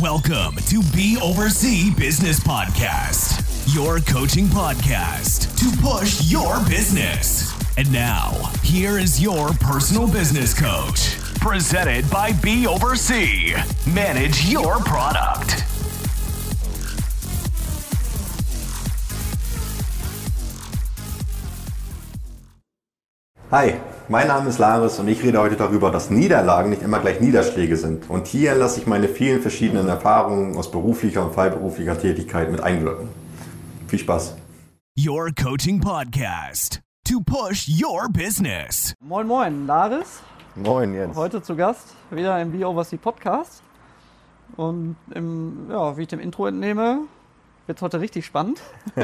Welcome to Be Oversee Business Podcast, your coaching podcast to push your business. And now, here is your personal business coach, presented by Be Oversee. Manage your product. Hi, mein Name ist Laris und ich rede heute darüber, dass Niederlagen nicht immer gleich Niederschläge sind. Und hier lasse ich meine vielen verschiedenen Erfahrungen aus beruflicher und freiberuflicher Tätigkeit mit einwirken. Viel Spaß. Your coaching podcast to push your business. Moin Moin, Laris. Moin Jens. Heute zu Gast, wieder im Be Oversee Podcast. Und im, ja, wie ich dem Intro entnehme, wird es heute richtig spannend.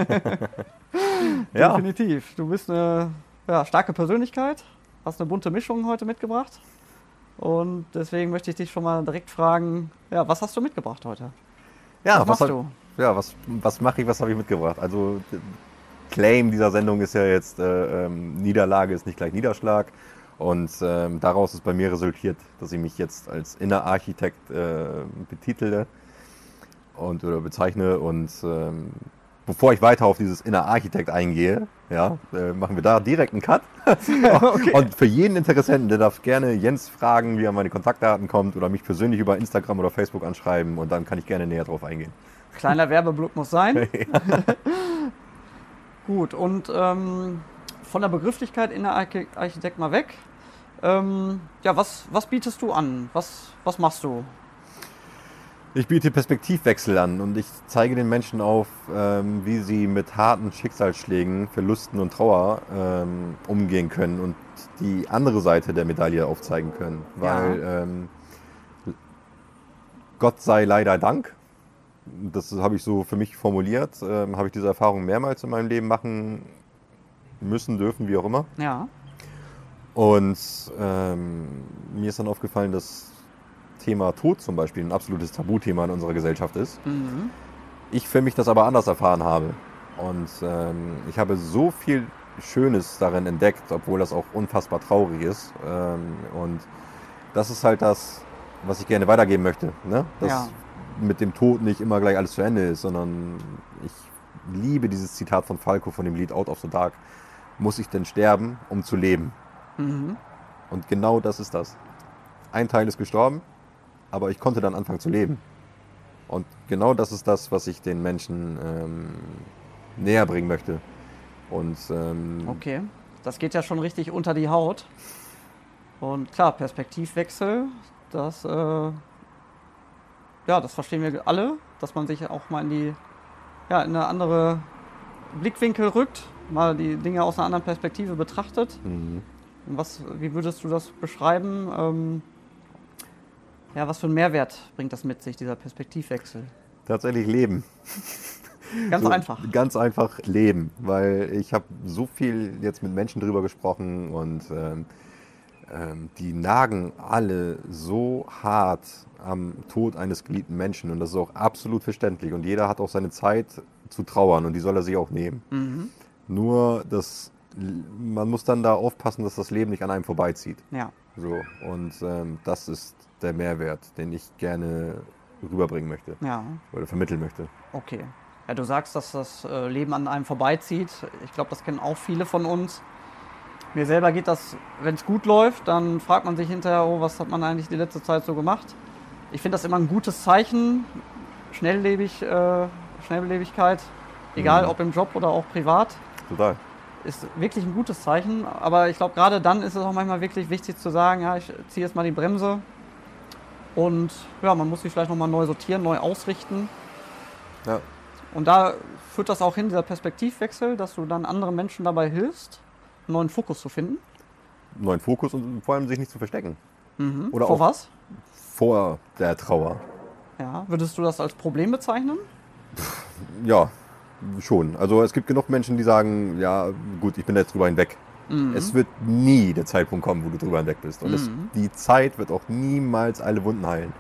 Ja. Definitiv. Du bist eine ja, starke Persönlichkeit, hast eine bunte Mischung heute mitgebracht. Und deswegen möchte ich dich schon mal direkt fragen, ja, was hast du mitgebracht heute? Ja, Was machst hab- du? Ja, was, was mache ich, was habe ich mitgebracht? Also, Claim dieser Sendung ist ja jetzt, äh, ähm, Niederlage ist nicht gleich Niederschlag. Und ähm, daraus ist bei mir resultiert, dass ich mich jetzt als Innenarchitekt äh, betitele und oder bezeichne. Und ähm, bevor ich weiter auf dieses Innenarchitekt eingehe, ja, äh, machen wir da direkt einen Cut. Und für jeden Interessenten, der darf gerne Jens fragen, wie er an meine Kontaktdaten kommt oder mich persönlich über Instagram oder Facebook anschreiben und dann kann ich gerne näher drauf eingehen. Kleiner Werbeblock muss sein. Gut, und ähm, von der Begrifflichkeit in der Archi- Architekt mal weg. Ähm, ja, was, was bietest du an? Was, was machst du? Ich biete Perspektivwechsel an und ich zeige den Menschen auf, ähm, wie sie mit harten Schicksalsschlägen, Verlusten und Trauer ähm, umgehen können und die andere Seite der Medaille aufzeigen können. Weil ähm, Gott sei leider Dank, das habe ich so für mich formuliert, ähm, habe ich diese Erfahrung mehrmals in meinem Leben machen müssen, dürfen, wie auch immer. Ja, Und ähm, mir ist dann aufgefallen, dass Thema Tod zum Beispiel ein absolutes Tabuthema in unserer Gesellschaft ist. mhm. Ich für mich das aber anders erfahren habe. Und ähm, ich habe so viel Schönes darin entdeckt, obwohl das auch unfassbar traurig ist. Ähm, und das ist halt das, was ich gerne weitergeben möchte. Ne? Dass Ja. mit dem Tod nicht immer gleich alles zu Ende ist, sondern ich liebe dieses Zitat von Falco von dem Lied Out of the Dark. Muss ich denn sterben, um zu leben? Mhm. Und genau das ist das. Ein Teil ist gestorben, aber ich konnte dann anfangen zu leben. Und genau das ist das, was ich den Menschen ähm, näher bringen möchte. Und ähm, okay. Das geht ja schon richtig unter die Haut. Und klar, Perspektivwechsel, das, äh, ja, das verstehen wir alle, dass man sich auch mal in die, ja, in eine andere Blickwinkel rückt, mal die Dinge aus einer anderen Perspektive betrachtet. mhm. Was, wie würdest du das beschreiben? Ähm, ja, was für einen Mehrwert bringt das mit sich, dieser Perspektivwechsel? tatsächlich leben. Ganz So, einfach. Ganz einfach leben, weil ich habe so viel jetzt mit Menschen drüber gesprochen und ähm, ähm, die nagen alle so hart am Tod eines geliebten Menschen und das ist auch absolut verständlich und jeder hat auch seine Zeit zu trauern und die soll er sich auch nehmen. Mhm. Nur das, man muss dann da aufpassen, dass das Leben nicht an einem vorbeizieht. Ja, So und ähm, das ist der Mehrwert, den ich gerne rüberbringen möchte ja, oder vermitteln möchte. okay. Ja, du sagst, dass das äh, Leben an einem vorbeizieht. Ich glaube, das kennen auch viele von uns. Mir selber geht das, wenn es gut läuft, dann fragt man sich hinterher, oh, was hat man eigentlich die letzte Zeit so gemacht? Ich finde das immer ein gutes Zeichen. Schnelllebig, äh, Schnelllebigkeit, egal Mhm. ob im Job oder auch privat. Total. Ist wirklich ein gutes Zeichen. Aber ich glaube, gerade dann ist es auch manchmal wirklich wichtig zu sagen, ja, ich ziehe jetzt mal die Bremse. Und ja, man muss sich vielleicht nochmal neu sortieren, neu ausrichten. Ja. Und da führt das auch hin, dieser Perspektivwechsel, dass du dann anderen Menschen dabei hilfst, einen neuen Fokus zu finden. Neuen Fokus und vor allem sich nicht zu verstecken. Mhm. Oder Vor was? Vor der Trauer. Ja, würdest du das als Problem bezeichnen? Ja, schon. Also es gibt genug Menschen, die sagen, ja gut, ich bin jetzt drüber hinweg. Es wird nie der Zeitpunkt kommen, wo du drüber hinweg bist. Und es, Mhm. die Zeit wird auch niemals alle Wunden heilen.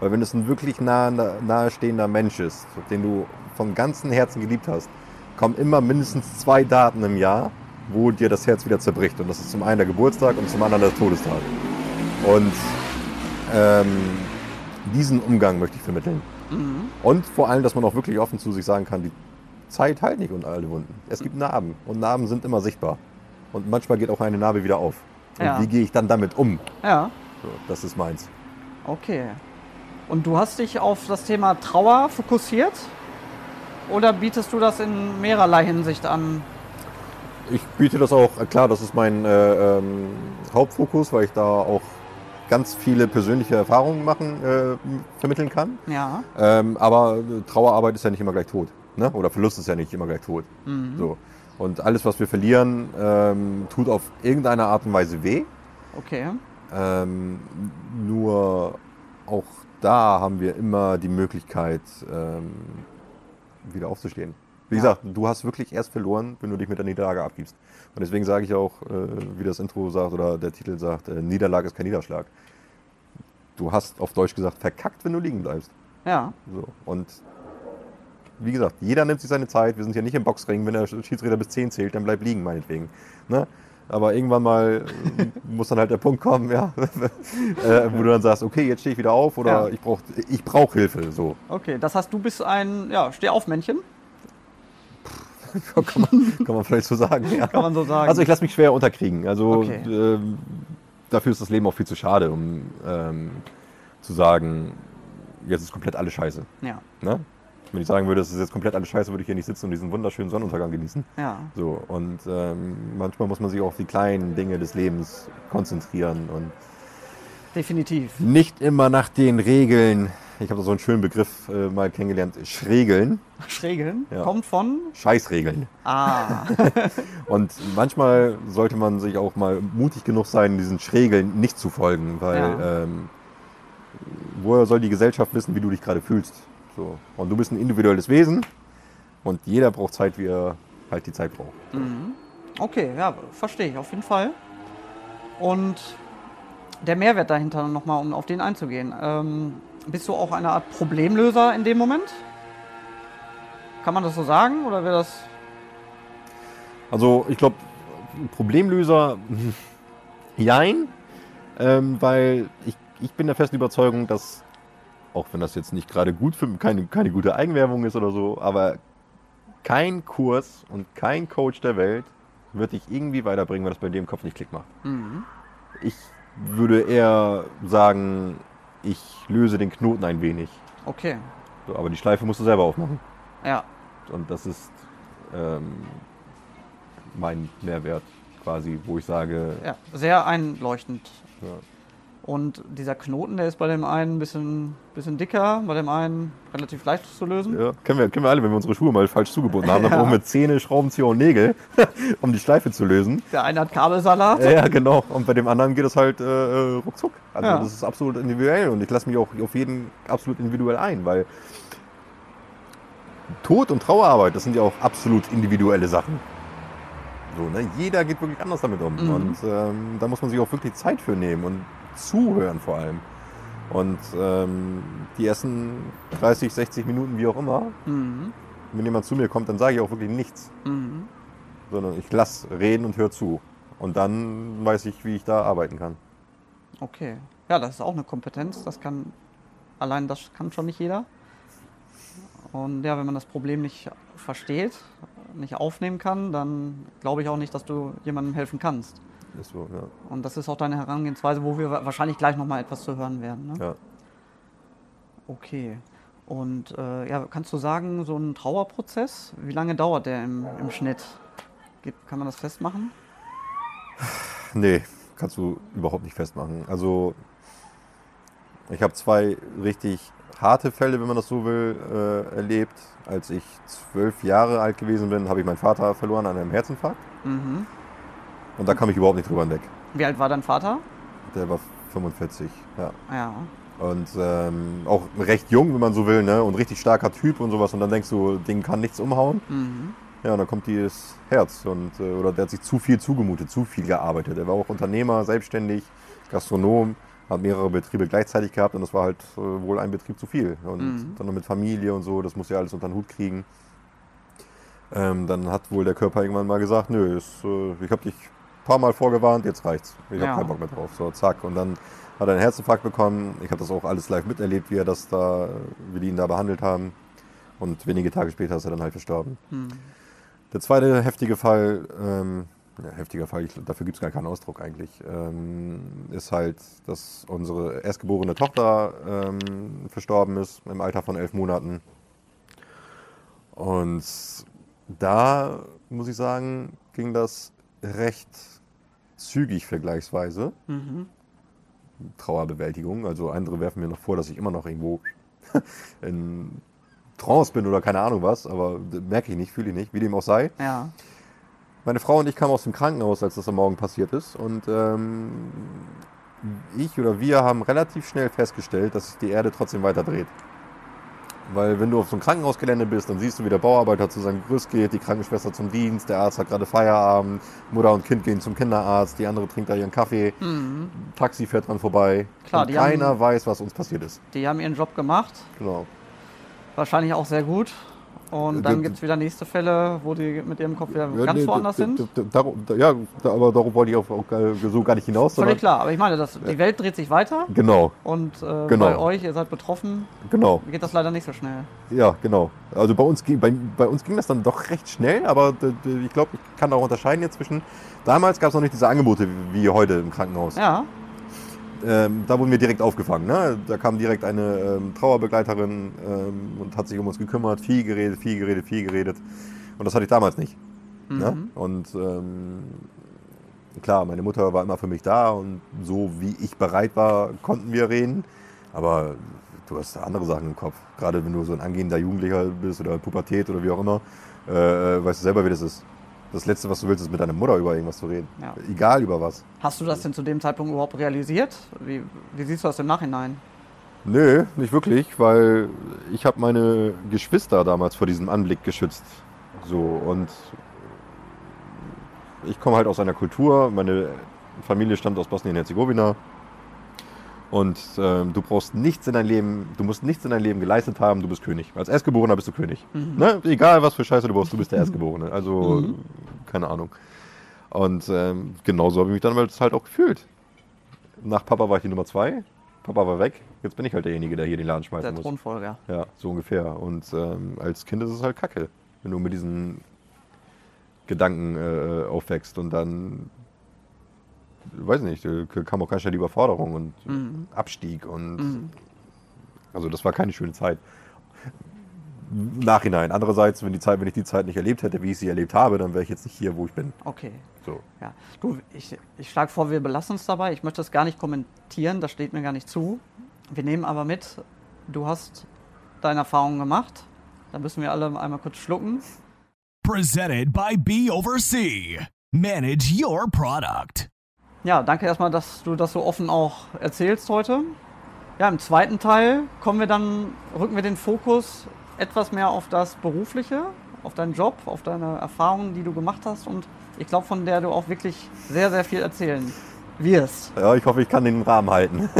Weil wenn es ein wirklich nah, nahestehender Mensch ist, den du von ganzem Herzen geliebt hast, kommen immer mindestens zwei Daten im Jahr, wo dir das Herz wieder zerbricht. Und das ist zum einen der Geburtstag und zum anderen der Todestag. Und ähm, diesen Umgang möchte ich vermitteln. Und vor allem, dass man auch wirklich offen zu sich sagen kann, die Zeit heilt nicht und alle Wunden. Es gibt Narben und Narben sind immer sichtbar. Und manchmal geht auch eine Narbe wieder auf. Und Ja. wie gehe ich dann damit um? Ja, So, das ist meins. okay. Und du hast dich auf das Thema Trauer fokussiert? Oder bietest du das in mehrerlei Hinsicht an? Ich biete das auch, äh, klar, das ist mein äh, ähm, Hauptfokus, weil ich da auch ganz viele persönliche Erfahrungen machen, äh, vermitteln kann. Ja. Ähm, aber äh, Trauerarbeit ist ja nicht immer gleich tot. Ne? Oder Verlust ist ja nicht immer gleich tot. So. Und alles, was wir verlieren, ähm, tut auf irgendeine Art und Weise weh. Okay. Ähm, nur auch da haben wir immer die Möglichkeit, ähm, wieder aufzustehen. Wie Ja. gesagt, du hast wirklich erst verloren, wenn du dich mit der Niederlage abgibst. Und deswegen sage ich auch, äh, wie das Intro sagt oder der Titel sagt, äh, Niederlage ist kein Niederschlag. Du hast auf Deutsch gesagt verkackt, wenn du liegen bleibst. Ja. So. Und wie gesagt, jeder nimmt sich seine Zeit. Wir sind hier nicht im Boxring. Wenn der Schiedsrichter bis 10 zählt, dann bleib liegen, meinetwegen. Ne? Aber irgendwann mal äh, muss dann halt der Punkt kommen, ja, äh, wo du dann sagst, okay, jetzt stehe ich wieder auf oder Ja. ich brauche ich brauch Hilfe. So. Okay. Das heißt, du bist ein ja, Stehaufmännchen, kann, man, kann man vielleicht so sagen. Ja. kann man so sagen. Also ich lasse mich schwer unterkriegen. Also Okay. ähm, dafür ist das Leben auch viel zu schade, um ähm, zu sagen, jetzt ist komplett alles scheiße. ja. Ne? Wenn ich sagen würde, es ist jetzt komplett alles scheiße, würde ich hier nicht sitzen und diesen wunderschönen Sonnenuntergang genießen. Ja. So, und ähm, manchmal muss man sich auch auf die kleinen Dinge des Lebens konzentrieren und Definitiv. nicht immer nach den Regeln, ich habe da so einen schönen Begriff äh, mal kennengelernt, Schregeln, Schrägeln Ja. kommt von. Scheißregeln. Ah. Und manchmal sollte man sich auch mal mutig genug sein, diesen Schregeln nicht zu folgen, weil Ja. ähm, woher soll die Gesellschaft wissen, wie du dich gerade fühlst? So. Und du bist ein individuelles Wesen und jeder braucht Zeit, wie er halt die Zeit braucht. Okay, ja, verstehe ich auf jeden Fall. Und der Mehrwert dahinter nochmal, um auf den einzugehen. Ähm, bist du auch eine Art Problemlöser in dem Moment? Kann man das so sagen oder wäre das. Also ich glaube, Problemlöser, jein, ähm, weil ich, ich bin der festen Überzeugung, dass, auch wenn das jetzt nicht gerade gut für keine, keine gute Eigenwerbung ist oder so, aber kein Kurs und kein Coach der Welt wird dich irgendwie weiterbringen, wenn das bei dir im Kopf nicht Klick macht. Ich würde eher sagen, ich löse den Knoten ein wenig. Okay, So, aber die Schleife musst du selber aufmachen. ja. Und das ist ähm, mein Mehrwert quasi, wo ich sage, Ja, sehr einleuchtend. Ja. Und dieser Knoten, der ist bei dem einen ein bisschen, bisschen dicker, bei dem einen relativ leicht zu lösen. ja, kennen, wir, kennen wir alle, wenn wir unsere Schuhe mal falsch zugebunden haben, dann Ja. brauchen wir Zähne, Schraubenzieher und Nägel, um die Schleife zu lösen. Der eine hat Kabelsalat. Ja, genau. Und bei dem anderen geht es halt äh, ruckzuck. Also Ja. das ist absolut individuell und ich lasse mich auch auf jeden absolut individuell ein, weil Tod und Trauerarbeit, das sind ja auch absolut individuelle Sachen. So, ne? Jeder geht wirklich anders damit um. Mhm. Und ähm, da muss man sich auch wirklich Zeit für nehmen und zuhören vor allem. Und ähm, die ersten 30, 60 Minuten, wie auch immer, Mhm. wenn jemand zu mir kommt, dann sage ich auch wirklich nichts. Mhm. Sondern ich lasse reden und höre zu. Und dann weiß ich, wie ich da arbeiten kann. Okay. Ja, das ist auch eine Kompetenz. Das kann allein das kann schon nicht jeder. Und ja, wenn man das Problem nicht versteht, nicht aufnehmen kann, dann glaube ich auch nicht, dass du jemandem helfen kannst. Ist so, ja. Und das ist auch deine Herangehensweise, wo wir wa- wahrscheinlich gleich noch mal etwas zu hören werden. Ne? ja. Okay. Und äh, ja, kannst du sagen, so ein Trauerprozess, wie lange dauert der im, im Schnitt? Gibt, kann man das festmachen? Nee, kannst du überhaupt nicht festmachen. Also, ich habe zwei richtig harte Fälle, wenn man das so will, äh, erlebt. Als ich zwölf Jahre alt gewesen bin, habe ich meinen Vater verloren an einem Herzinfarkt. Mhm. Und da kam ich überhaupt nicht drüber hinweg. Wie alt war dein Vater? Der war 45, ja. Ja. Und ähm, auch recht jung, wenn man so will, ne? Und richtig starker Typ und sowas. Und dann denkst du, Ding kann nichts umhauen. Mhm. Ja, und dann kommt dieses Herz und äh, oder der hat sich zu viel zugemutet, zu viel gearbeitet. Er war auch Unternehmer, selbstständig, Gastronom, hat mehrere Betriebe gleichzeitig gehabt und das war halt äh, wohl ein Betrieb zu viel. Und Mhm. dann noch mit Familie und so, das muss ja alles unter den Hut kriegen. Ähm, dann hat wohl der Körper irgendwann mal gesagt, nö, ist, äh, ich habe dich paar Mal vorgewarnt, jetzt reicht's. Ich Ja. habe keinen Bock mehr drauf. So, zack. Und dann hat einen Herzinfarkt bekommen. Ich habe das auch alles live miterlebt, wie er das da, wie die ihn da behandelt haben. Und wenige Tage später ist er dann halt verstorben. Der zweite heftige Fall, ähm, ja, heftiger Fall, ich, dafür gibt es gar keinen Ausdruck eigentlich, ähm, ist halt, dass unsere erstgeborene Tochter ähm, verstorben ist im Alter von elf Monaten. Und da muss ich sagen, ging das recht zügig vergleichsweise. Trauerbewältigung. Also andere werfen mir noch vor, dass ich immer noch irgendwo in Trance bin oder keine Ahnung was, aber merke ich nicht, fühle ich nicht, wie dem auch sei. Ja. Meine Frau und ich kamen aus dem Krankenhaus, als das am Morgen passiert ist. Und ähm, ich oder wir haben relativ schnell festgestellt, dass sich die Erde trotzdem weiter dreht. Weil wenn du auf so einem Krankenhausgelände bist, dann siehst du, wie der Bauarbeiter zu seinem Gerüst geht, die Krankenschwester zum Dienst, der Arzt hat gerade Feierabend, Mutter und Kind gehen zum Kinderarzt, die andere trinkt da ihren Kaffee, Taxi fährt dran vorbei. Klar, keiner haben- weiß, was uns passiert ist. Die haben ihren Job gemacht, Genau. wahrscheinlich auch sehr gut. Und Äh, dann gibt es wieder nächste Fälle, wo die mit ihrem Kopf wieder Ja, ganz nee, woanders sind. darum- Ja, aber darauf wollte ich auch, auch gar- so gar nicht hinaus. Völlig klar, aber ich meine, das, die Welt dreht sich weiter Genau, und äh, Genau. bei euch, ihr seid betroffen, genau. geht das leider nicht so schnell. Ja, genau. Also bei uns, ging- bei, bei uns ging das dann doch recht schnell, aber ich glaube, ich kann auch unterscheiden jetzt zwischen. Damals gab es noch nicht diese Angebote wie wie heute im Krankenhaus. Ja, Ähm, da wurden wir direkt aufgefangen. Ne? Da kam direkt eine ähm, Trauerbegleiterin ähm, und hat sich um uns gekümmert, viel geredet, viel geredet, viel geredet. Und das hatte ich damals nicht. Ne? Und ähm, klar, meine Mutter war immer für mich da und so wie ich bereit war, konnten wir reden. Aber du hast andere Sachen im Kopf. Gerade wenn du so ein angehender Jugendlicher bist oder Pubertät oder wie auch immer, äh, äh, weißt du selber, wie das ist. Das Letzte, was du willst, ist mit deiner Mutter über irgendwas zu reden. Ja. Egal über was. hast du das denn zu dem Zeitpunkt überhaupt realisiert? Wie, wie siehst du das im Nachhinein? Nö, nicht wirklich, weil ich habe meine Geschwister damals vor diesem Anblick geschützt. So und ich komme halt aus einer Kultur, meine Familie stammt aus Bosnien-Herzegowina und ähm, du brauchst nichts in dein Leben, du musst nichts in dein Leben geleistet haben, du bist König. Als Erstgeborener bist du König. Ne? Egal was für Scheiße du brauchst, du bist der Erstgeborene. Also keine Ahnung. Und ähm, genauso habe ich mich dann halt auch gefühlt. Nach Papa war ich die Nummer zwei. Papa war weg. Jetzt bin ich halt derjenige, der hier den Laden Der schmeißen muss. Thronfolger. Ja, so ungefähr. Und ähm, als Kind ist es halt kacke, wenn du mit diesen Gedanken äh, aufwächst und dann, weiß nicht, äh, kam auch ganz schnell die Überforderung und Abstieg und also das war keine schöne Zeit. Nachhinein. Andererseits, wenn die Zeit, wenn ich die Zeit nicht erlebt hätte, wie ich sie erlebt habe, dann wäre ich jetzt nicht hier, wo ich bin. Okay. So. Ja. Du, ich, ich schlage vor, wir belassen uns dabei. Ich möchte das gar nicht kommentieren, das steht mir gar nicht zu. Wir nehmen aber mit, du hast deine Erfahrungen gemacht. Da müssen wir alle einmal kurz schlucken. Presented by B over C. Manage your product. Ja, danke erstmal, dass du das so offen auch erzählst heute. Ja, im zweiten Teil kommen wir dann, rücken wir den Fokus etwas mehr auf das Berufliche, auf deinen Job, auf deine Erfahrungen, die du gemacht hast und ich glaube, von der du auch wirklich sehr, sehr viel erzählen wirst. Ja, ich hoffe, ich kann den Rahmen halten.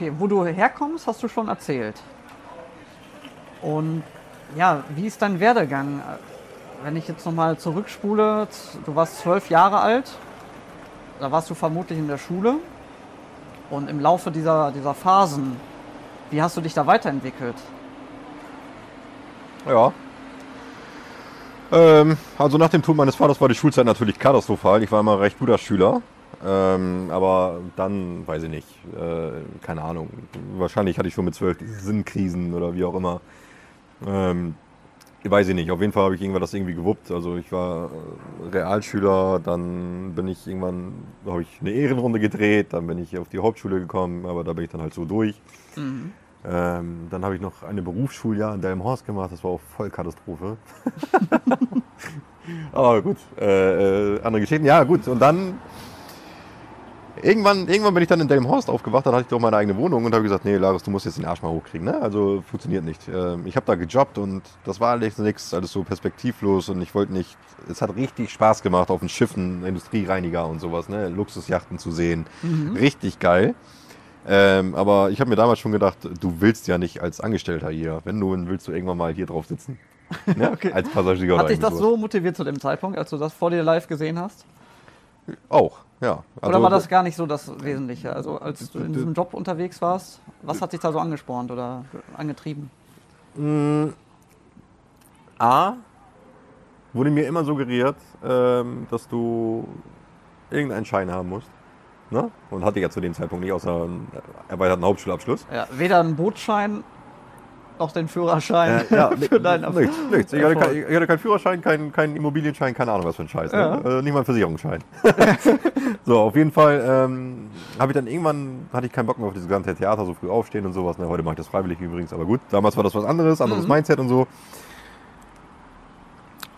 Okay, wo du herkommst, hast du schon erzählt. Und ja, wie ist dein Werdegang? Wenn ich jetzt nochmal zurückspule, du warst zwölf Jahre alt, da warst du vermutlich in der Schule. Und im Laufe dieser, dieser Phasen, wie hast du dich da weiterentwickelt? Ja. Ähm, also nach dem Tod meines Vaters war die Schulzeit natürlich katastrophal. Ich war immer ein recht guter Schüler. Ähm, aber dann, weiß ich nicht, äh, keine Ahnung. Wahrscheinlich hatte ich schon mit zwölf Sinnkrisen oder wie auch immer. Ähm, weiß ich nicht. Auf jeden Fall habe ich irgendwann das irgendwie gewuppt. Also ich war äh, Realschüler, dann bin ich irgendwann, habe ich eine Ehrenrunde gedreht, dann bin ich auf die Hauptschule gekommen, aber da bin ich dann halt so durch. Ähm, dann habe ich noch eine Berufsschuljahr in Delmenhorst gemacht, das war auch voll Katastrophe. Aber gut, äh, äh, andere Geschichten. Ja, gut, und dann irgendwann, irgendwann bin ich dann in Delmenhorst aufgewacht, dann hatte ich doch meine eigene Wohnung und habe gesagt, nee, Laris, du musst jetzt den Arsch mal hochkriegen. Ne? Also funktioniert nicht. Ähm, ich habe da gejobbt und das war alles nichts, alles so perspektivlos und ich wollte nicht. Es hat richtig Spaß gemacht auf den Schiffen, Industriereiniger und sowas, ne? Luxusjachten zu sehen. Richtig geil. Ähm, aber ich habe mir damals schon gedacht, du willst ja nicht als Angestellter hier. Wenn du, dann willst du irgendwann mal hier drauf sitzen. Ne? Als Passagier oder Hat dich das sowas. so motiviert zu dem Zeitpunkt, als du das vor dir live gesehen hast? Auch. Ja. Oder Also, war das gar nicht so das Wesentliche? Also als du in diesem Job unterwegs warst, was hat dich da so angespornt oder angetrieben? A, wurde mir immer suggeriert, ähm, dass du irgendeinen Schein haben musst. Ne? Und hatte ja zu dem Zeitpunkt nicht, außer einen erweiterten Hauptschulabschluss. Ja, weder einen Bootsschein noch den Führerschein Äh, ja, für deinen Erfolg. nichts, nichts. Ich hatte, kein, ich hatte keinen Führerschein, keinen keinen Immobilienschein, keine Ahnung was für ein Scheiß. Ja. Ne? Äh, nicht mal einen Versicherungsschein. so, auf jeden Fall ähm, habe ich dann irgendwann, hatte ich keinen Bock mehr auf dieses ganze Theater, so früh aufstehen und sowas. Ne? Heute mache ich das freiwillig übrigens, aber gut. Damals war das was anderes, anderes Mindset und so.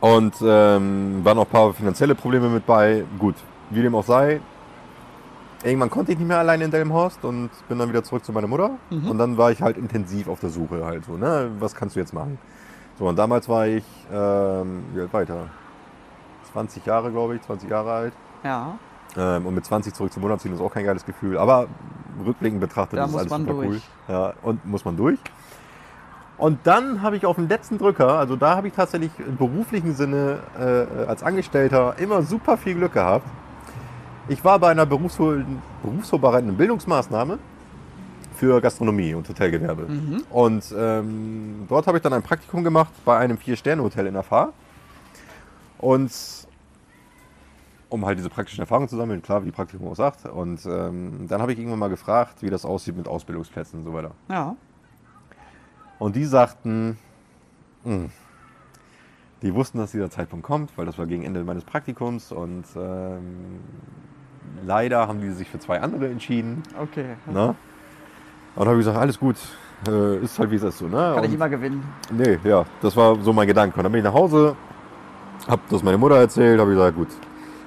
Und ähm, waren auch ein paar finanzielle Probleme mit bei. Gut, wie dem auch sei. Irgendwann konnte ich nicht mehr alleine in Delmenhorst und bin dann wieder zurück zu meiner Mutter. Und dann war ich halt intensiv auf der Suche halt so, ne? Was kannst du jetzt machen? So, und damals war ich, ähm, wie alt da? 20 Jahre, glaube ich, 20 Jahre alt. Ja, Ähm, und mit 20 zurück zum Monat ziehen ist auch kein geiles Gefühl. Aber rückblickend betrachtet Da ist muss alles man super durch. cool. Ja, und muss man durch. Und dann habe ich auf dem letzten Drücker, also da habe ich tatsächlich im beruflichen Sinne äh, als Angestellter immer super viel Glück gehabt. Ich war bei einer berufsvor- berufsvorbereitenden Bildungsmaßnahme für Gastronomie und Hotelgewerbe. Und ähm, dort habe ich dann ein Praktikum gemacht bei einem Vier-Sterne-Hotel in der Fahr. Und um halt diese praktischen Erfahrungen zu sammeln, klar, wie Praktikum auch sagt. Und ähm, dann habe ich irgendwann mal gefragt, wie das aussieht mit Ausbildungsplätzen und so weiter. ja. Und die sagten, "Hm, die wussten, dass dieser Zeitpunkt kommt, weil das war gegen Ende meines Praktikums und ähm, leider haben die sich für zwei andere entschieden. Okay. Ne? Und dann habe ich gesagt, alles gut, äh, ist halt wie es ist so. Ne? Kann ich Und- immer gewinnen. Nee, ja, das war so mein Gedanke. Und dann bin ich nach Hause, hab das meiner Mutter erzählt, habe gesagt, gut.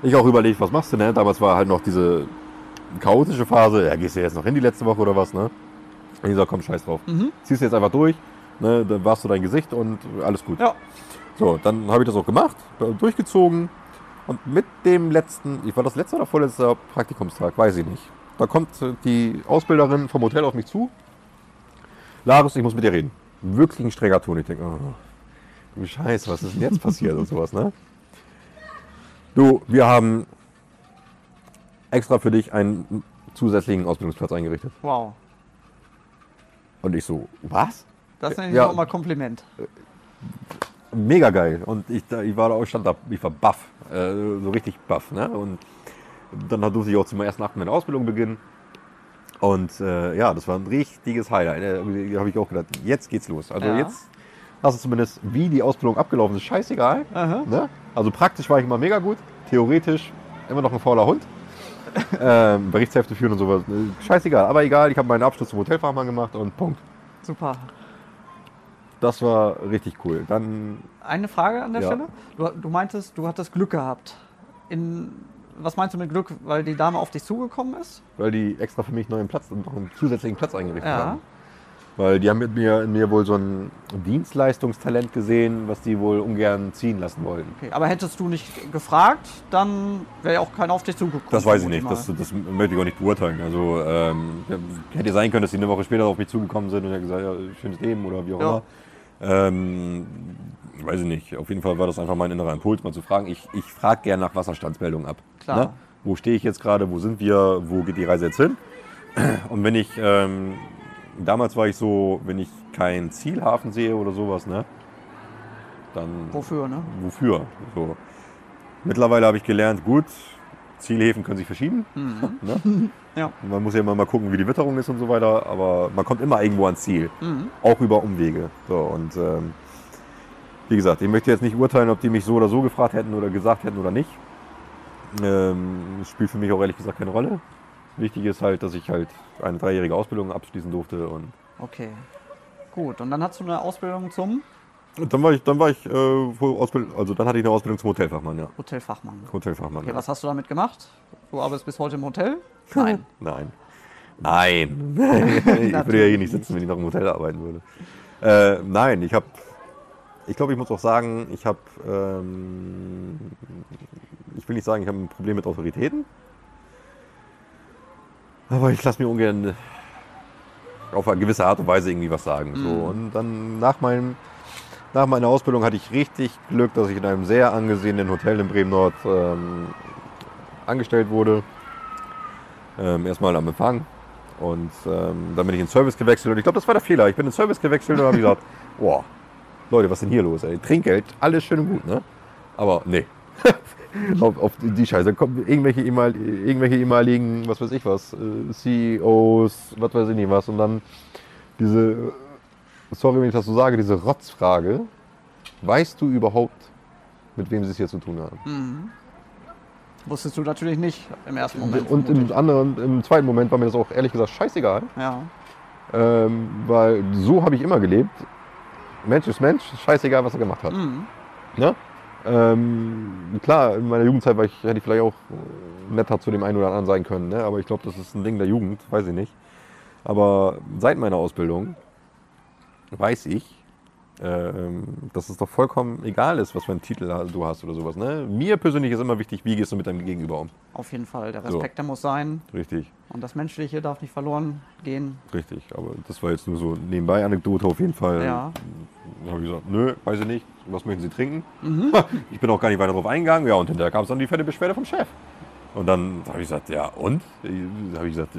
Ich auch überlegt, was machst du, ne? Damals war halt noch diese chaotische Phase, ja, gehst du jetzt noch hin die letzte Woche oder was, ne? Und ich sag, komm, scheiß drauf. Ziehst du jetzt einfach durch, ne? Dann warst du dein Gesicht und alles gut. Ja, So, dann habe ich das auch gemacht, durchgezogen. Und mit dem letzten, ich war das letzte oder vorletzter Praktikumstag, weiß ich nicht. Da kommt äh, die Ausbilderin vom Hotel auf mich zu. Larus, ich muss mit dir reden. Wirklich ein strenger Ton. Ich denke, oh, du Scheiße, was ist denn jetzt passiert und sowas, ne? Du, wir haben extra für dich einen zusätzlichen Ausbildungsplatz eingerichtet. wow. Und ich so, was? Das nenne ich Ja. auch mal Kompliment. Mega geil. Und ich, ich war da auch, stand da, ich war baff, äh, so richtig baff. Ne? Und dann durfte ich auch zum ersten Achten meine Ausbildung beginnen. Und äh, ja, das war ein richtiges Highlight. Da habe ich auch gedacht, jetzt geht's los. Also Ja. jetzt hast du zumindest, wie die Ausbildung abgelaufen ist, scheißegal. Ne? Also praktisch war ich immer mega gut, theoretisch immer noch ein fauler Hund. ähm, Berichtshefte führen und sowas, äh, scheißegal. Aber egal, ich habe meinen Abschluss zum Hotelfachmann gemacht und Punkt. Super. Das war richtig cool. Dann Eine Frage an der Ja. Stelle. Du, du meintest, du hattest Glück gehabt. In, was meinst du mit Glück? Weil die Dame auf dich zugekommen ist? weil die extra für mich einen neuen Platz, noch einen zusätzlichen Platz eingerichtet Ja. haben. Weil die haben mit mir, in mir wohl so ein Dienstleistungstalent gesehen, was die wohl ungern ziehen lassen wollten. Okay. Aber hättest du nicht gefragt, dann wäre ja auch keiner auf dich zugekommen. Das weiß ich nicht, das, das möchte ich auch nicht beurteilen. Also ähm, hätte sein können, dass die eine Woche später auf mich zugekommen sind und gesagt, ja, schönes Leben oder wie auch Ja. immer. Ähm, weiß ich nicht. Auf jeden Fall war das einfach mein innerer Impuls, mal zu fragen. Ich, ich frage gerne nach Wasserstandsmeldungen ab. Ne? Klar. Wo stehe ich jetzt gerade? Wo sind wir? Wo geht die Reise jetzt hin? Und wenn ich, ähm, damals war ich so, wenn ich keinen Zielhafen sehe oder sowas, ne? Dann. Wofür, ne? wofür? So. Mittlerweile habe ich gelernt, gut, Zielhäfen können sich verschieben. Ne? Ja. Man muss ja immer mal gucken, wie die Witterung ist und so weiter, aber man kommt immer irgendwo ans Ziel. Mhm. Auch über Umwege. So, und ähm, wie gesagt, ich möchte jetzt nicht urteilen, ob die mich so oder so gefragt hätten oder gesagt hätten oder nicht. Ähm, das spielt für mich auch ehrlich gesagt keine Rolle. Wichtig ist halt, dass ich halt eine dreijährige Ausbildung abschließen durfte und Okay. Gut. Und dann hast du eine Ausbildung zum dann war ich, dann war ich, äh, wohl Ausbild also dann hatte ich eine Ausbildung zum Hotelfachmann, ja. Hotelfachmann. Hotelfachmann. Okay, ja. was hast du damit gemacht? Du arbeitest bis heute im Hotel? Nein. Nein. Nein. ich würde ja hier nicht sitzen, wenn ich noch im Hotel arbeiten würde. Äh, nein, ich habe, ich glaube, ich muss auch sagen, ich habe, ähm, ich will nicht sagen, ich habe ein Problem mit Autoritäten. Aber ich lasse mir ungern auf eine gewisse Art und Weise irgendwie was sagen. So. Und dann nach, meinem, nach meiner Ausbildung hatte ich richtig Glück, dass ich in einem sehr angesehenen Hotel in Bremen-Nord ähm, angestellt wurde. Ähm, erstmal am Empfang. Und ähm, dann bin ich in den Service gewechselt. Und ich glaube, das war der Fehler. Ich bin in Service gewechselt und habe gesagt, boah, Leute, was ist denn hier los? Ey? Trinkgeld, alles schön und gut, ne? Aber nee. auf, auf die, Scheiße. Kommen irgendwelche, ehemal, irgendwelche ehemaligen, was weiß ich was, äh, CEOs, was weiß ich nicht was. Und dann diese, sorry, wenn ich das so sage, diese Rotzfrage. Weißt du überhaupt, mit wem sie es hier zu tun haben? Wusstest du natürlich nicht im ersten Moment. Und im anderen, im zweiten Moment war mir das auch ehrlich gesagt scheißegal. Ja. Ähm, weil so habe ich immer gelebt. Mensch ist Mensch, scheißegal, was er gemacht hat. Mhm. Ne? Ähm, klar, in meiner Jugendzeit war ich, hätte ich vielleicht auch netter zu dem einen oder anderen sein können. Ne? Aber ich glaube, das ist ein Ding der Jugend, weiß ich nicht. Aber seit meiner Ausbildung weiß ich, dass es doch vollkommen egal ist, was für einen Titel du hast oder sowas. Ne? Mir persönlich ist immer wichtig, wie gehst du mit deinem Gegenüber um. Auf jeden Fall. Der So. Respekt, der muss sein. Richtig. Und das Menschliche darf nicht verloren gehen. Richtig, aber das war jetzt nur so nebenbei Anekdote auf jeden Fall. Ja. Dann habe ich gesagt, nö, weiß ich nicht, was möchten Sie trinken? Ich bin auch gar nicht weiter darauf eingegangen. Ja, und hinterher kam es dann die fette Beschwerde vom Chef. Und dann habe ich gesagt, ja und? Da habe ich gesagt,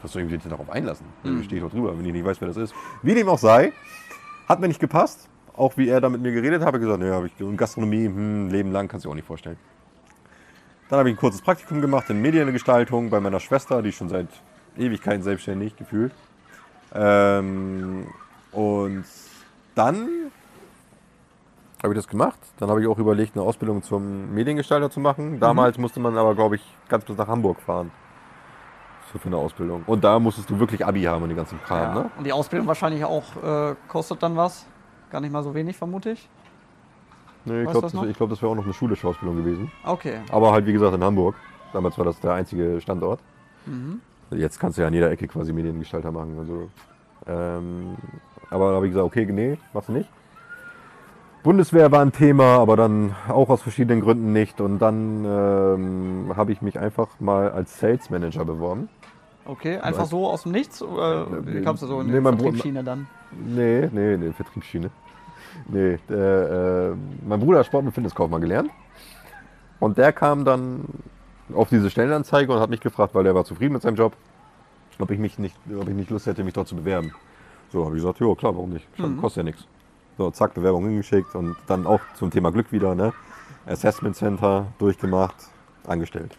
was soll ich mich jetzt darauf einlassen? Da stehe ich doch drüber, wenn ich nicht weiß, wer das ist. Wie dem auch sei, hat mir nicht gepasst. Auch wie er da mit mir geredet hat, habe ich gesagt, hab ich und Gastronomie, hm, Leben lang, kannst du dir auch nicht vorstellen. Dann habe ich ein kurzes Praktikum gemacht in Mediengestaltung bei meiner Schwester, die ist schon seit Ewigkeiten selbstständig gefühlt. Ähm, und dann habe ich das gemacht. Dann habe ich auch überlegt, eine Ausbildung zum Mediengestalter zu machen. Damals musste man aber, glaube ich, ganz bis nach Hamburg fahren. Für eine Ausbildung. Und da musstest du wirklich Abi haben und den ganzen Kram. Ja. Ne? Und die Ausbildung wahrscheinlich auch äh, kostet dann was. Gar nicht mal so wenig, vermute ich. Nee, ich glaube, das, das glaub, das wäre auch noch eine schulische Ausbildung gewesen. Okay. Aber halt, wie gesagt, in Hamburg. Damals war das der einzige Standort. Mhm. Jetzt kannst du ja an jeder Ecke quasi Mediengestalter machen. Also, ähm, aber da habe ich gesagt, okay, nee, machst du nicht. Bundeswehr war ein Thema, aber dann auch aus verschiedenen Gründen nicht. Und dann ähm, habe ich mich einfach mal als Sales Manager beworben. Okay, einfach so aus dem Nichts? Oder wie kamst du so in Nee, die Vertriebsschiene dann? Nee, nee, nee, Vertriebsschiene. Nee, der, äh, mein Bruder hat Sport- und Fitnesskaufmann gelernt. Und der kam dann auf diese Stellenanzeige und hat mich gefragt, weil er war zufrieden mit seinem Job, ob ich, mich nicht, ob ich nicht Lust hätte, mich dort zu bewerben. So habe ich gesagt, ja klar, warum nicht? Kostet ja nichts. So, zack, Bewerbung hingeschickt und dann auch zum Thema Glück wieder, ne? Assessment Center durchgemacht, angestellt.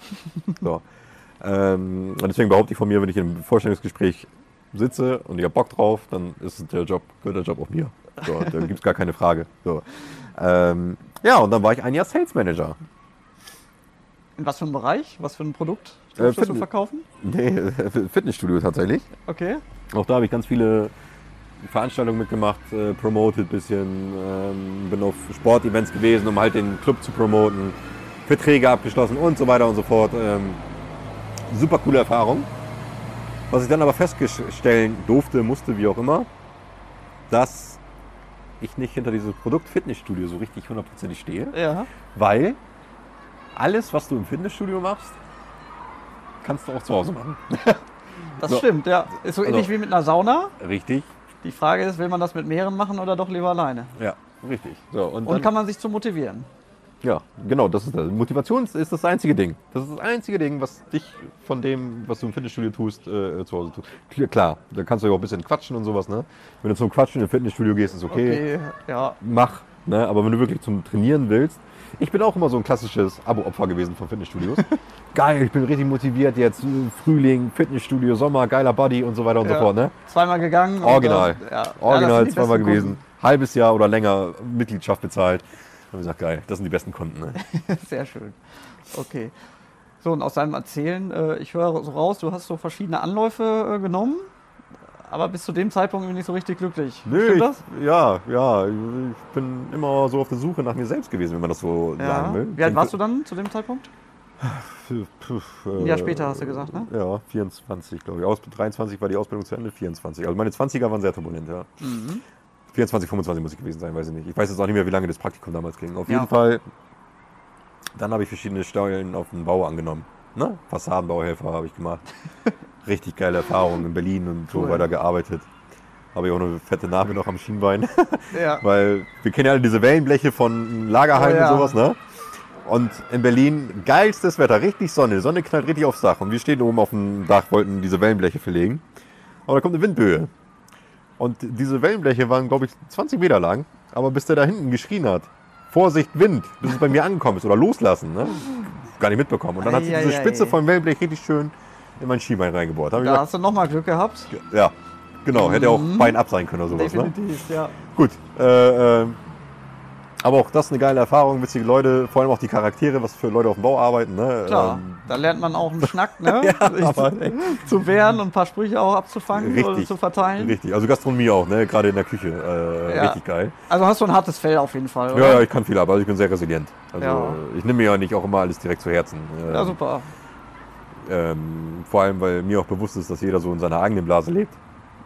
So. Ähm, und deswegen behaupte ich von mir, wenn ich in einem Vorstellungsgespräch sitze und ich habe Bock drauf, dann ist der Job, gehört der Job auch mir. So, da gibt es gar keine Frage. So. Ähm, ja, und dann war ich ein Jahr Sales Manager. In was für einem Bereich? Was für ein Produkt Äh, du verkaufen? Nee, Fitnessstudio tatsächlich. Okay. Auch da habe ich ganz viele Veranstaltungen mitgemacht, äh, promoted bisschen, ähm, bin auf Sportevents gewesen, um halt den Club zu promoten, Verträge abgeschlossen und so weiter und so fort. Ähm, super coole Erfahrung. Was ich dann aber feststellen durfte, musste, wie auch immer, dass ich nicht hinter dieses Produkt Fitnessstudio so richtig hundertprozentig stehe, Ja. weil alles, was du im Fitnessstudio machst, kannst du auch zu Hause machen. Das So. stimmt, ja. Ist so Also- ähnlich wie mit einer Sauna. Richtig? Die Frage ist, will man das mit mehreren machen oder doch lieber alleine? Ja, richtig. So, und Und kann man sich zu motivieren? Ja, genau, das ist das. Motivation ist das einzige Ding. Das ist das einzige Ding, was dich von dem, was du im Fitnessstudio tust, äh, zu Hause tust. Klar, da kannst du ja auch ein bisschen quatschen und sowas, ne? Wenn du zum Quatschen im Fitnessstudio gehst, ist okay, Okay, ja. mach, ne? Aber wenn du wirklich zum Trainieren willst, ich bin auch immer so ein klassisches Abo-Opfer gewesen von Fitnessstudios. Geil, ich bin richtig motiviert jetzt, äh, Frühling, Fitnessstudio, Sommer, geiler Body und so weiter und so Ja. fort, ne? Zweimal gegangen. Original. das- ja. Original zweimal gewesen. Halbes Jahr oder länger Mitgliedschaft bezahlt. Und ich gesagt, geil, das sind die besten Kunden, ne? Sehr schön. Okay. So, und aus deinem Erzählen, äh, ich höre so raus, du hast so verschiedene Anläufe äh, genommen, aber bis zu dem Zeitpunkt bin ich so richtig glücklich. Nö, Stimmt ich, das? ja, ja, ich bin immer so auf der Suche nach mir selbst gewesen, wenn man das so Ja. sagen will. Wie alt warst du dann zu dem Zeitpunkt? Ein Ein Jahr später hast du gesagt, ne? Ja, 24, glaube ich. Aus, 23 war die Ausbildung zu Ende, 24. Also meine 20er waren sehr turbulent, ja. Mhm. 24, 25 muss ich gewesen sein, weiß ich nicht. Ich weiß jetzt auch nicht mehr, wie lange das Praktikum damals ging. Auf Ja. jeden Fall, dann habe ich verschiedene Stellen auf dem Bau angenommen. Ne? Fassadenbauhelfer habe ich gemacht. Richtig geile Erfahrungen in Berlin und so Cool. weiter gearbeitet. Habe ich auch eine fette Narbe noch am Schienbein. Ja. Weil wir kennen ja alle diese Wellenbleche von Lagerhallen Oh ja. und sowas, ne? Und in Berlin geilstes Wetter, richtig Sonne. Sonne knallt richtig aufs Dach. Und wir stehen oben auf dem Dach, wollten diese Wellenbleche verlegen. Aber da kommt eine Windböe. Und diese Wellenbleche waren, glaube ich, 20 Meter lang. Aber bis der da hinten geschrien hat, Vorsicht, Wind, bis es bei mir angekommen ist oder loslassen, ne? gar nicht mitbekommen. Und dann hat sich diese. Spitze vom Wellenblech richtig schön in mein Schienbein reingebohrt. Hab Da gesagt, hast du nochmal Glück gehabt. ja, genau, hätte auch Bein ab sein können oder sowas. Ne? Definitiv, ja. Gut, äh, ähm, aber auch das eine geile Erfahrung, witzige Leute, vor allem auch die Charaktere, was für Leute auf dem Bau arbeiten. Ne? Klar, Ähm, da lernt man auch einen Schnack, ne? Sich aber- zu, wehren und ein paar Sprüche auch abzufangen oder Richtig. zu verteilen. Richtig, also Gastronomie auch, ne? gerade in der Küche. Äh, Ja. Richtig geil. Also hast du ein hartes Fell auf jeden Fall, oder? Ja, ja, ich kann viel ab, also ich bin sehr resilient. Also Ja. ich nehme mir ja nicht auch immer alles direkt zu Herzen. Äh, Ja, super. ähm, vor allem, weil mir auch bewusst ist, dass jeder so in seiner eigenen Blase lebt.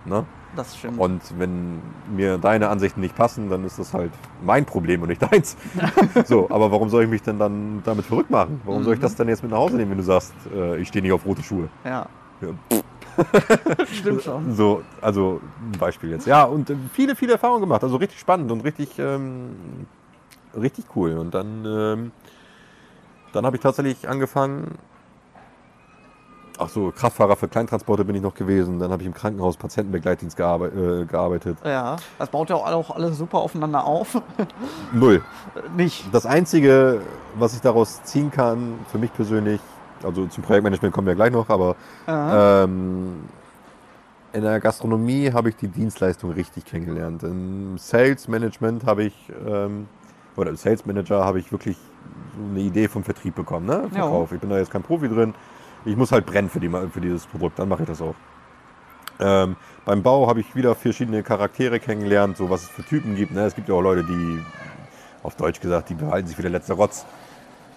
Ne? Das stimmt. Und wenn mir deine Ansichten nicht passen, dann ist das halt mein Problem und nicht deins. so, aber warum soll ich mich denn dann damit verrückt machen? Warum Mhm. soll ich das dann jetzt mit nach Hause nehmen, wenn du sagst, äh, ich stehe nicht auf rote Schuhe? ja, Ja, stimmt schon. So, also ein Beispiel jetzt. Ja, und äh, viele, viele Erfahrungen gemacht. Also richtig spannend und richtig, ähm, richtig cool. Und dann, ähm, dann habe ich tatsächlich angefangen. Ach so, Kraftfahrer für Kleintransporte bin ich noch gewesen. Dann habe ich im Krankenhaus Patientenbegleitdienst äh, gearbeitet. Ja, das baut ja auch alles super aufeinander auf. Null. Nicht. Das Einzige, was ich daraus ziehen kann, für mich persönlich, also zum Projektmanagement kommen wir gleich noch, aber ähm, in der Gastronomie habe ich die Dienstleistung richtig kennengelernt. Im Sales Management habe ich, ähm, oder im Sales Manager habe ich wirklich so eine Idee vom Vertrieb bekommen, ne? Verkauf. Ich bin da jetzt kein Profi drin. Ich muss halt brennen für, die, für dieses Produkt, dann mache ich das auch. Ähm, beim Bau habe ich wieder verschiedene Charaktere kennengelernt, so was es für Typen gibt. Ne? Es gibt ja auch Leute, die, auf Deutsch gesagt, die behalten sich wie der letzte Rotz.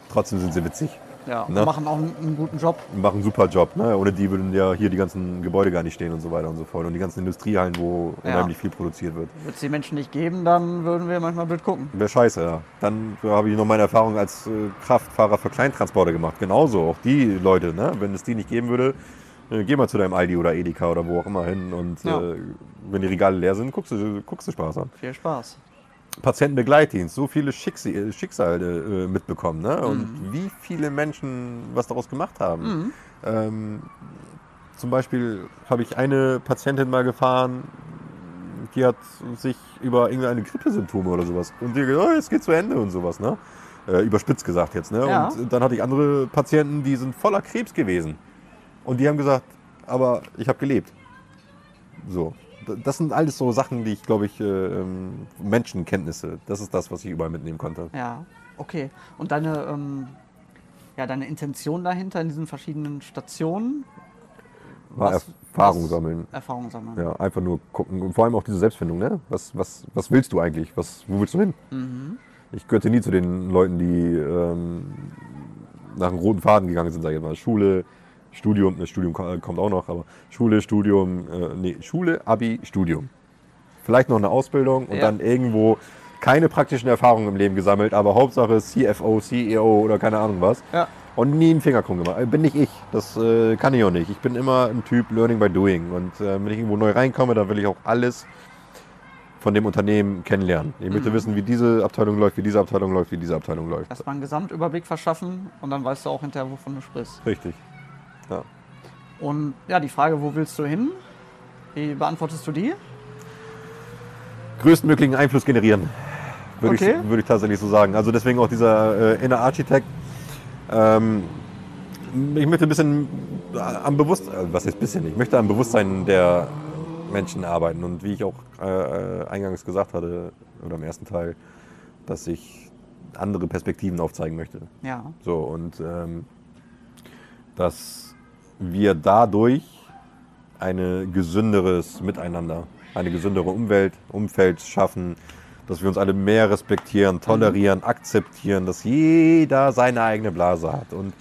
Trotzdem sind sie witzig. Ja, und Ne? machen auch einen, einen guten Job. Machen einen super Job. Ne? Ohne die würden ja hier die ganzen Gebäude gar nicht stehen und so weiter und so fort. Und die ganzen Industriehallen, wo Ja. unheimlich viel produziert wird. Würde es die Menschen nicht geben, dann würden wir manchmal blöd gucken. Wäre scheiße, ja. Dann habe ich noch meine Erfahrung als äh, Kraftfahrer für Kleintransporter gemacht. Genauso, auch die Leute, ne? wenn es die nicht geben würde, äh, geh mal zu deinem Aldi oder Edeka oder wo auch immer hin. Und Ja. äh, wenn die Regale leer sind, guckst du, guckst du Spaß an. Viel Spaß. Patientenbegleitdienst, so viele äh, Schicksale äh, mitbekommen. Ne? Und Mhm. wie viele Menschen was daraus gemacht haben. Ähm, zum Beispiel habe ich eine Patientin mal gefahren, die hat sich über irgendeine Grippesymptome oder sowas und die hat gesagt, oh, jetzt geht zu Ende und sowas, ne? Äh, überspitzt gesagt jetzt, ne? Ja. Und dann hatte ich andere Patienten, die sind voller Krebs gewesen. Und die haben gesagt, aber ich habe gelebt. So. Das sind alles so Sachen, die ich, glaube ich, äh, ähm, Menschenkenntnisse. Das ist das, was ich überall mitnehmen konnte. Ja, okay. Und deine, ähm, ja, deine Intention dahinter in diesen verschiedenen Stationen? War Was- Erfahrung was- sammeln. Erfahrung sammeln. Ja, einfach nur gucken. Und vor allem auch diese Selbstfindung, ne? Was, was, was willst du eigentlich? Was, wo willst du hin? Mhm. Ich gehörte nie zu den Leuten, die ähm, nach einem roten Faden gegangen sind, sag ich mal. Schule, Studium, das Studium ko- kommt auch noch, aber Schule, Studium, äh, nee, Schule, Abi, Studium. Vielleicht noch eine Ausbildung und Ja. dann irgendwo keine praktischen Erfahrungen im Leben gesammelt, aber Hauptsache CFO, CEO oder keine Ahnung was. Ja. Und nie einen Finger krumm gemacht. Äh, Bin nicht ich. Das äh, kann ich auch nicht. Ich bin immer ein Typ Learning by Doing. Und äh, wenn ich irgendwo neu reinkomme, dann will ich auch alles von dem Unternehmen kennenlernen. Ich Mhm. möchte wissen, wie diese Abteilung läuft, wie diese Abteilung läuft, wie diese Abteilung läuft. Erstmal einen Gesamtüberblick verschaffen und dann weißt du auch hinterher, wovon du sprichst. Richtig. Ja. Und ja, die Frage, wo willst du hin? Wie beantwortest du die? Größtmöglichen Einfluss generieren. Würde, Okay. ich, würde ich tatsächlich so sagen. Also deswegen auch dieser äh, Inner Architect. Ähm, ich möchte ein bisschen äh, am Bewusstsein, äh, was heißt bisschen, ich möchte am Bewusstsein der Menschen arbeiten. Und wie ich auch äh, äh, eingangs gesagt hatte, oder im ersten Teil, dass ich andere Perspektiven aufzeigen möchte. Ja. So, und ähm, dass wir dadurch ein gesünderes Miteinander, eine gesündere Umwelt, Umfeld schaffen, dass wir uns alle mehr respektieren, tolerieren, akzeptieren, dass jeder seine eigene Blase hat. Und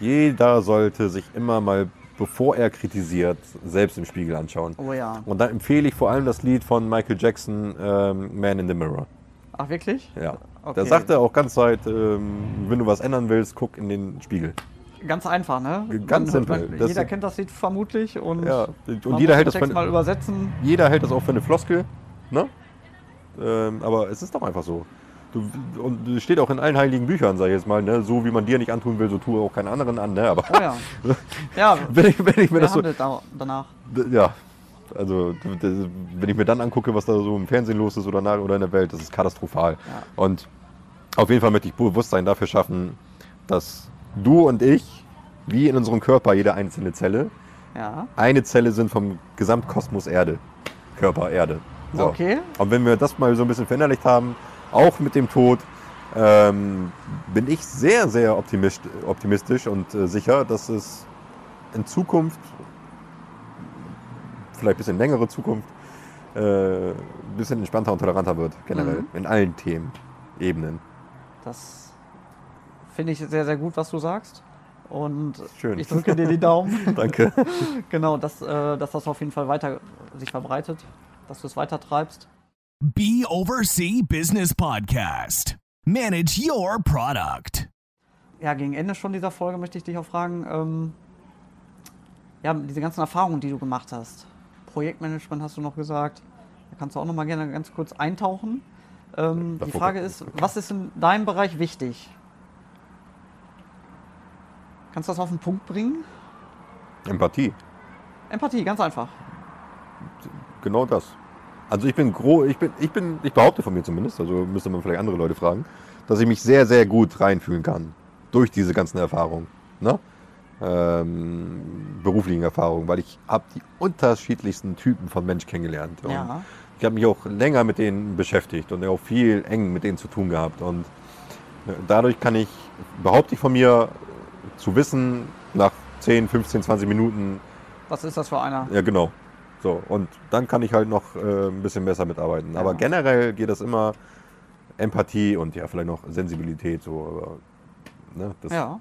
jeder sollte sich immer mal, bevor er kritisiert, selbst im Spiegel anschauen. Oh ja. Und da empfehle ich vor allem das Lied von Michael Jackson, ähm, Man in the Mirror. Ach, wirklich? Ja. Okay. Da sagt er auch ganz Zeit, ähm, wenn du was ändern willst, guck in den Spiegel. Ganz einfach, ne? Ganz Man- simpel. Man, jeder kennt das Lied vermutlich und, Ja, und jeder hält das für, mal übersetzen. jeder hält das auch für eine Floskel, ne? Ähm, aber es ist doch einfach so. Du, und es steht auch in allen heiligen Büchern, sag ich jetzt mal, ne? so wie man dir nicht antun will, so tue auch keinen anderen an. Ne? Aber Oh ja. Ja, wenn, ich, wenn ich mir das so, danach? ja, also wenn ich mir dann angucke, was da so im Fernsehen los ist oder, nach, oder in der Welt, das ist katastrophal. Ja. Und auf jeden Fall möchte ich Bewusstsein dafür schaffen, dass du und ich, wie in unserem Körper, jede einzelne Zelle, Ja. eine Zelle sind vom Gesamtkosmos Erde. Körper Erde. So. Okay. Und wenn wir das mal so ein bisschen verinnerlicht haben, auch mit dem Tod, ähm, bin ich sehr, sehr optimistisch, und äh, sicher, dass es in Zukunft, vielleicht ein bisschen längere Zukunft, äh, ein bisschen entspannter und toleranter wird, generell, Mhm. in allen Themen, Ebenen. Das finde ich sehr, sehr gut, was du sagst. Und Schön. ich drücke dir die Daumen. Danke. genau, dass, äh, dass das auf jeden Fall weiter sich verbreitet, dass du es weiter treibst. Be Oversee Business Podcast. Manage your product. Ja, gegen Ende schon dieser Folge möchte ich dich auch fragen, ähm, ja, diese ganzen Erfahrungen, die du gemacht hast. Projektmanagement hast du noch gesagt. Da kannst du auch noch mal gerne ganz kurz eintauchen. Ähm, die Frage ist, was ist in deinem Bereich wichtig? Kannst du das auf den Punkt bringen? Empathie. Empathie, ganz einfach. Genau das. Also ich bin gro ich bin, ich bin, ich behaupte von mir zumindest, also müsste man vielleicht andere Leute fragen, dass ich mich sehr, sehr gut reinfühlen kann. Durch diese ganzen Erfahrungen. Ne? Ähm, beruflichen Erfahrungen, weil ich habe die unterschiedlichsten Typen von Mensch kennengelernt. Und Ja. Ich habe mich auch länger mit denen beschäftigt und auch viel eng mit denen zu tun gehabt. Und äh, dadurch kann ich, behaupte ich von mir, zu wissen, nach 10, 15, 20 Minuten, Was ist das für einer? ja, genau. So, und dann kann ich halt noch äh, ein bisschen besser mitarbeiten. Aber Ja. generell geht das immer Empathie und ja, vielleicht noch Sensibilität. So, aber, ne, das, Ja.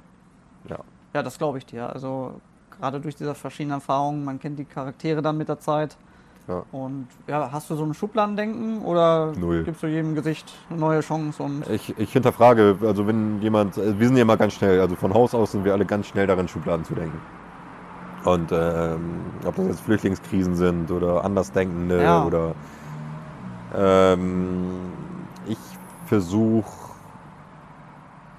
ja. Ja, das glaube ich dir. Also gerade durch diese verschiedenen Erfahrungen, man kennt die Charaktere dann mit der Zeit. Ja. Und ja, hast du so ein Schubladendenken oder Null. gibst du jedem Gesicht eine neue Chance und Ich, ich hinterfrage, also wenn jemand, äh, wir sind ja immer ganz schnell, also von Haus aus sind wir alle ganz schnell darin, Schubladen zu denken. Und ähm, ob das jetzt Flüchtlingskrisen sind oder Andersdenkende Ja. oder ähm, ich versuche,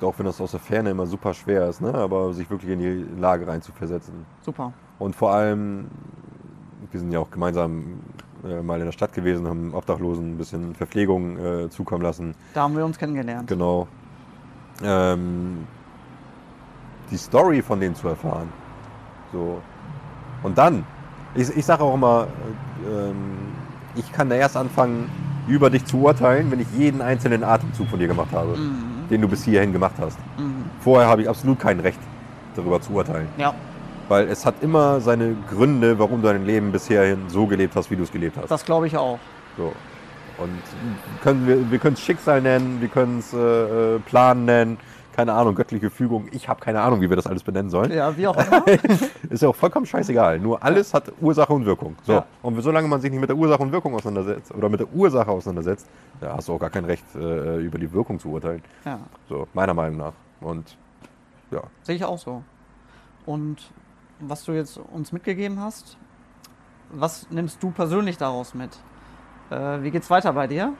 auch wenn das aus der Ferne immer super schwer ist, ne, aber sich wirklich in die Lage reinzuversetzen. super. Und vor allem, wir sind ja auch gemeinsam äh, mal in der Stadt gewesen, haben Obdachlosen ein bisschen Verpflegung äh, zukommen lassen. Da haben wir uns kennengelernt. Genau. Ähm, die Story von denen zu erfahren. So. Und dann, ich, ich sage auch immer, äh, ich kann da erst anfangen, über dich zu urteilen, wenn ich jeden einzelnen Atemzug von dir gemacht habe, Mhm. den du bis hierhin gemacht hast. Mhm. Vorher habe ich absolut kein Recht, darüber zu urteilen. Ja, Weil es hat immer seine Gründe, warum du dein Leben bisher so gelebt hast, wie du es gelebt hast. das glaube ich auch. So. Und können wir, wir können es Schicksal nennen, wir können es äh, äh, Plan nennen, keine Ahnung, göttliche Fügung. Ich habe keine Ahnung, wie wir das alles benennen sollen. Ja, wie auch immer. Ist ja auch vollkommen scheißegal. Nur alles hat Ursache und Wirkung. So. Ja. Und solange man sich nicht mit der Ursache und Wirkung auseinandersetzt oder mit der Ursache auseinandersetzt, ja, hast du auch gar kein Recht, äh, über die Wirkung zu urteilen. ja, So, meiner Meinung nach. Und ja, sehe ich auch so. Und was du jetzt uns mitgegeben hast, was nimmst du persönlich daraus mit? Äh, wie geht's weiter bei dir?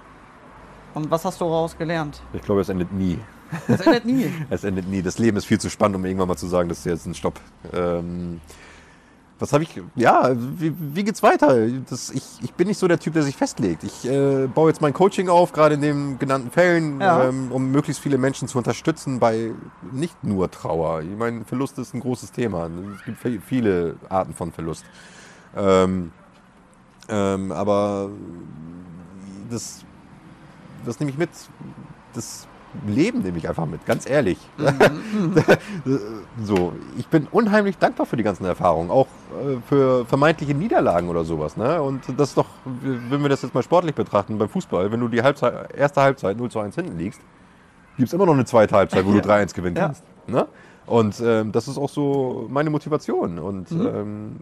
Und was hast du daraus gelernt? ich glaube, es endet nie. Es endet nie. Es endet nie. Das Leben ist viel zu spannend, um irgendwann mal zu sagen, das ist jetzt ein Stopp. Ähm, was habe ich? Ja, wie, wie geht's weiter? Das, ich, ich bin nicht so der Typ, der sich festlegt. Ich äh, baue jetzt mein Coaching auf, gerade in den genannten Fällen, Ja. ähm, um möglichst viele Menschen zu unterstützen bei nicht nur Trauer. Ich meine, Verlust ist ein großes Thema. Es gibt vi- viele Arten von Verlust. Ähm, ähm, aber das, das nehme ich mit. Das Leben nehme ich einfach mit, ganz ehrlich. so, ich bin unheimlich dankbar für die ganzen Erfahrungen, auch äh, für vermeintliche Niederlagen oder sowas. Ne? Und das ist doch, wenn wir das jetzt mal sportlich betrachten, beim Fußball, wenn du die Halbzeit, erste Halbzeit 0 zu 1 hinten liegst, gibt es immer noch eine zweite Halbzeit, wo du 3-1 gewinnen Ja. kannst. Ne? Und ähm, das ist auch so meine Motivation. Und Mhm. ähm,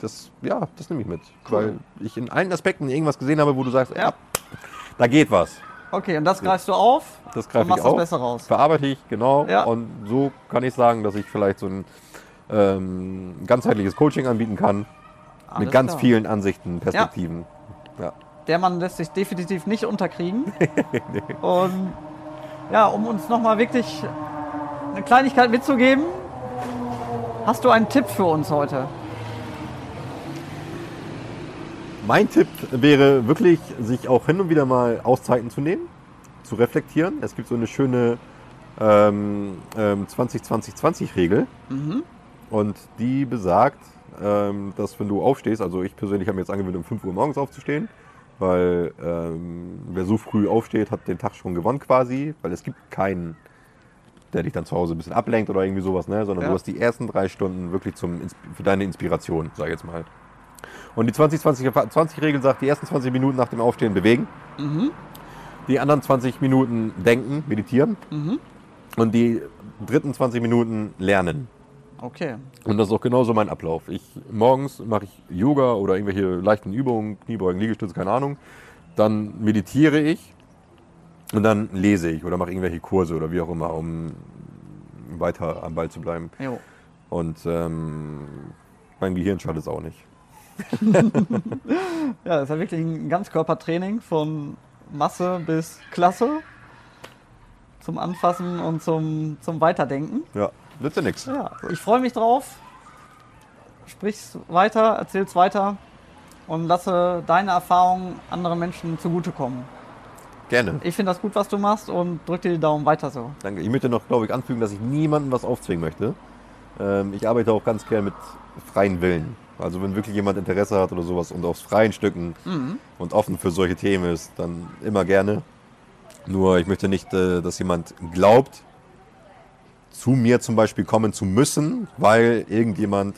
das, ja, das nehme ich mit. Weil ich in allen Aspekten irgendwas gesehen habe, wo du sagst, ja, da geht was. Okay, und das greifst du auf Das und greife ich machst auf. besser raus. Verarbeite ich, genau. Ja. Und so kann ich sagen, dass ich vielleicht so ein ähm, ganzheitliches Coaching anbieten kann. Alles mit ganz klar. vielen Ansichten, Perspektiven. Ja. der Mann lässt sich definitiv nicht unterkriegen. Und ja, um uns nochmal wirklich eine Kleinigkeit mitzugeben, hast du einen Tipp für uns heute? Mein Tipp wäre wirklich, sich auch hin und wieder mal Auszeiten zu nehmen, zu reflektieren. Es gibt so eine schöne ähm, ähm, 20-20-20-Regel. Und die besagt, ähm, dass wenn du aufstehst, also ich persönlich habe mir jetzt angewöhnt, um 5 Uhr morgens aufzustehen, weil ähm, wer so früh aufsteht, hat den Tag schon gewonnen quasi, weil es gibt keinen, der dich dann zu Hause ein bisschen ablenkt oder irgendwie sowas, ne? sondern Ja. du hast die ersten drei Stunden wirklich zum, für deine Inspiration, sag ich jetzt mal. Und die 20-20-20-Regel sagt, die ersten 20 Minuten nach dem Aufstehen bewegen, die anderen 20 Minuten denken, meditieren und die dritten 20 Minuten lernen. Okay. Und das ist auch genauso mein Ablauf. Ich, morgens mache ich Yoga oder irgendwelche leichten Übungen, Kniebeugen, Liegestütze, keine Ahnung. Dann meditiere ich und dann lese ich oder mache irgendwelche Kurse oder wie auch immer, um weiter am Ball zu bleiben. Jo. Und ähm, mein Gehirn schadet es auch nicht. Ja, das ist ja wirklich ein Ganzkörpertraining von Masse bis Klasse zum Anfassen und zum, zum Weiterdenken. Ja, nützt ja nichts. Ja, ich freue mich drauf. Sprich's weiter, erzähl's weiter und lasse deine Erfahrungen anderen Menschen zugutekommen. Gerne. Ich finde das gut, was du machst und drück dir die Daumen weiter so. Danke. Ich möchte noch, glaube ich, anfügen, dass ich niemandem was aufzwingen möchte. Ähm, ich arbeite auch ganz gern mit freien Willen. Also wenn wirklich jemand Interesse hat oder sowas und aus freien Stücken und offen für solche Themen ist, dann immer gerne. Nur ich möchte nicht, äh, dass jemand glaubt, zu mir zum Beispiel kommen zu müssen, weil irgendjemand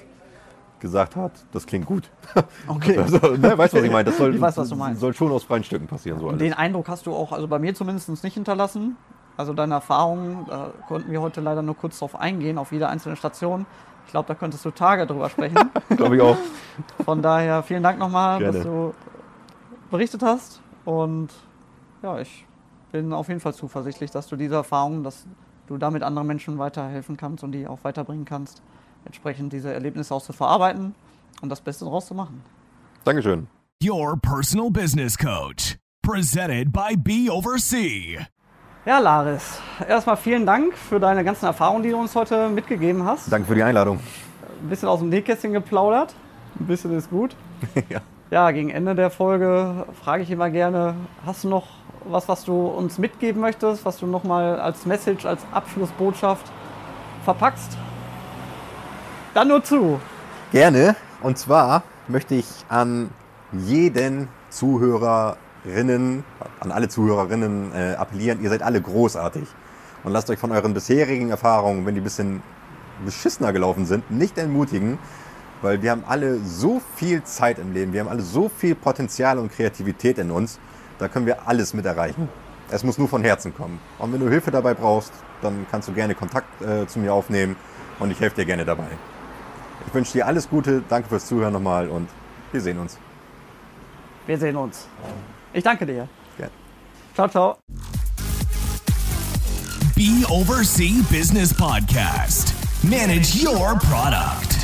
gesagt hat, das klingt gut. Okay. Also, ne, weißt du, was ich meine? Das soll, Ich weiß, was du meinst. soll schon aus freien Stücken passieren. So alles. Den Eindruck hast du auch, also bei mir zumindest nicht hinterlassen. Also deine Erfahrungen, da konnten wir heute leider nur kurz drauf eingehen, auf jede einzelne Station. Ich glaube, da könntest du Tage drüber sprechen. Glaube ich auch. Von daher vielen Dank nochmal, Gerne. dass du berichtet hast. Und ja, ich bin auf jeden Fall zuversichtlich, dass du diese Erfahrungen, dass du damit anderen Menschen weiterhelfen kannst und die auch weiterbringen kannst, entsprechend diese Erlebnisse auch zu verarbeiten und das Beste draus zu machen. Dankeschön. Your personal business coach. Presented by B over C. Ja, Laris, erstmal vielen Dank für deine ganzen Erfahrungen, die du uns heute mitgegeben hast. Danke für die Einladung. Ein bisschen aus dem Nähkästchen geplaudert. Ein bisschen ist gut. ja. Ja, gegen Ende der Folge frage ich immer gerne, hast du noch was, was du uns mitgeben möchtest, was du nochmal als Message, als Abschlussbotschaft verpackst? Dann nur zu. Gerne. Und zwar möchte ich an jeden Zuhörerinnen, an alle Zuhörerinnen äh, appellieren, ihr seid alle großartig. Und lasst euch von euren bisherigen Erfahrungen, wenn die ein bisschen beschissener gelaufen sind, nicht entmutigen, weil wir haben alle so viel Zeit im Leben, wir haben alle so viel Potenzial und Kreativität in uns, da können wir alles mit erreichen. Es muss nur von Herzen kommen. Und wenn du Hilfe dabei brauchst, dann kannst du gerne Kontakt äh, zu mir aufnehmen und ich helfe dir gerne dabei. Ich wünsche dir alles Gute, danke fürs Zuhören nochmal und wir sehen uns. Wir sehen uns. Ich danke dir. Gerne. Ciao, ciao. B over C Business Podcast. Manage your product.